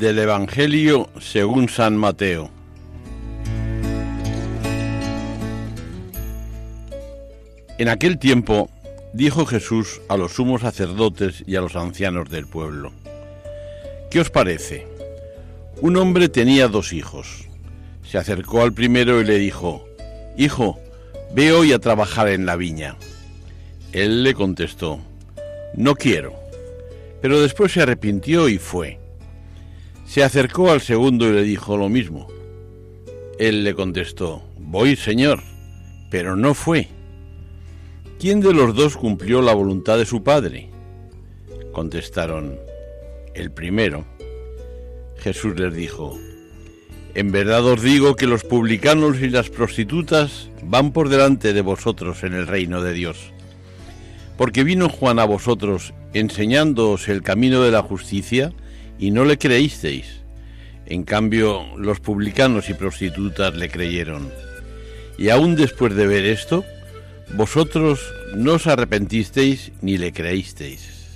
Del Evangelio según San Mateo. En aquel tiempo dijo Jesús a los sumos sacerdotes y a los ancianos del pueblo, ¿qué os parece? Un hombre tenía dos hijos. Se acercó al primero y le dijo, Hijo, ve hoy a trabajar en la viña. Él le contestó, No quiero. Pero después se arrepintió y fue. Se acercó al segundo y le dijo lo mismo. Él le contestó, Voy, señor, pero no fue. ¿Quién de los dos cumplió la voluntad de su padre? Contestaron, el primero. Jesús les dijo, En verdad os digo que los publicanos y las prostitutas van por delante de vosotros en el reino de Dios. Porque vino Juan a vosotros enseñándoos el camino de la justicia, y no le creísteis. En cambio, los publicanos y prostitutas le creyeron. Y aún después de ver esto, vosotros no os arrepentisteis ni le creísteis.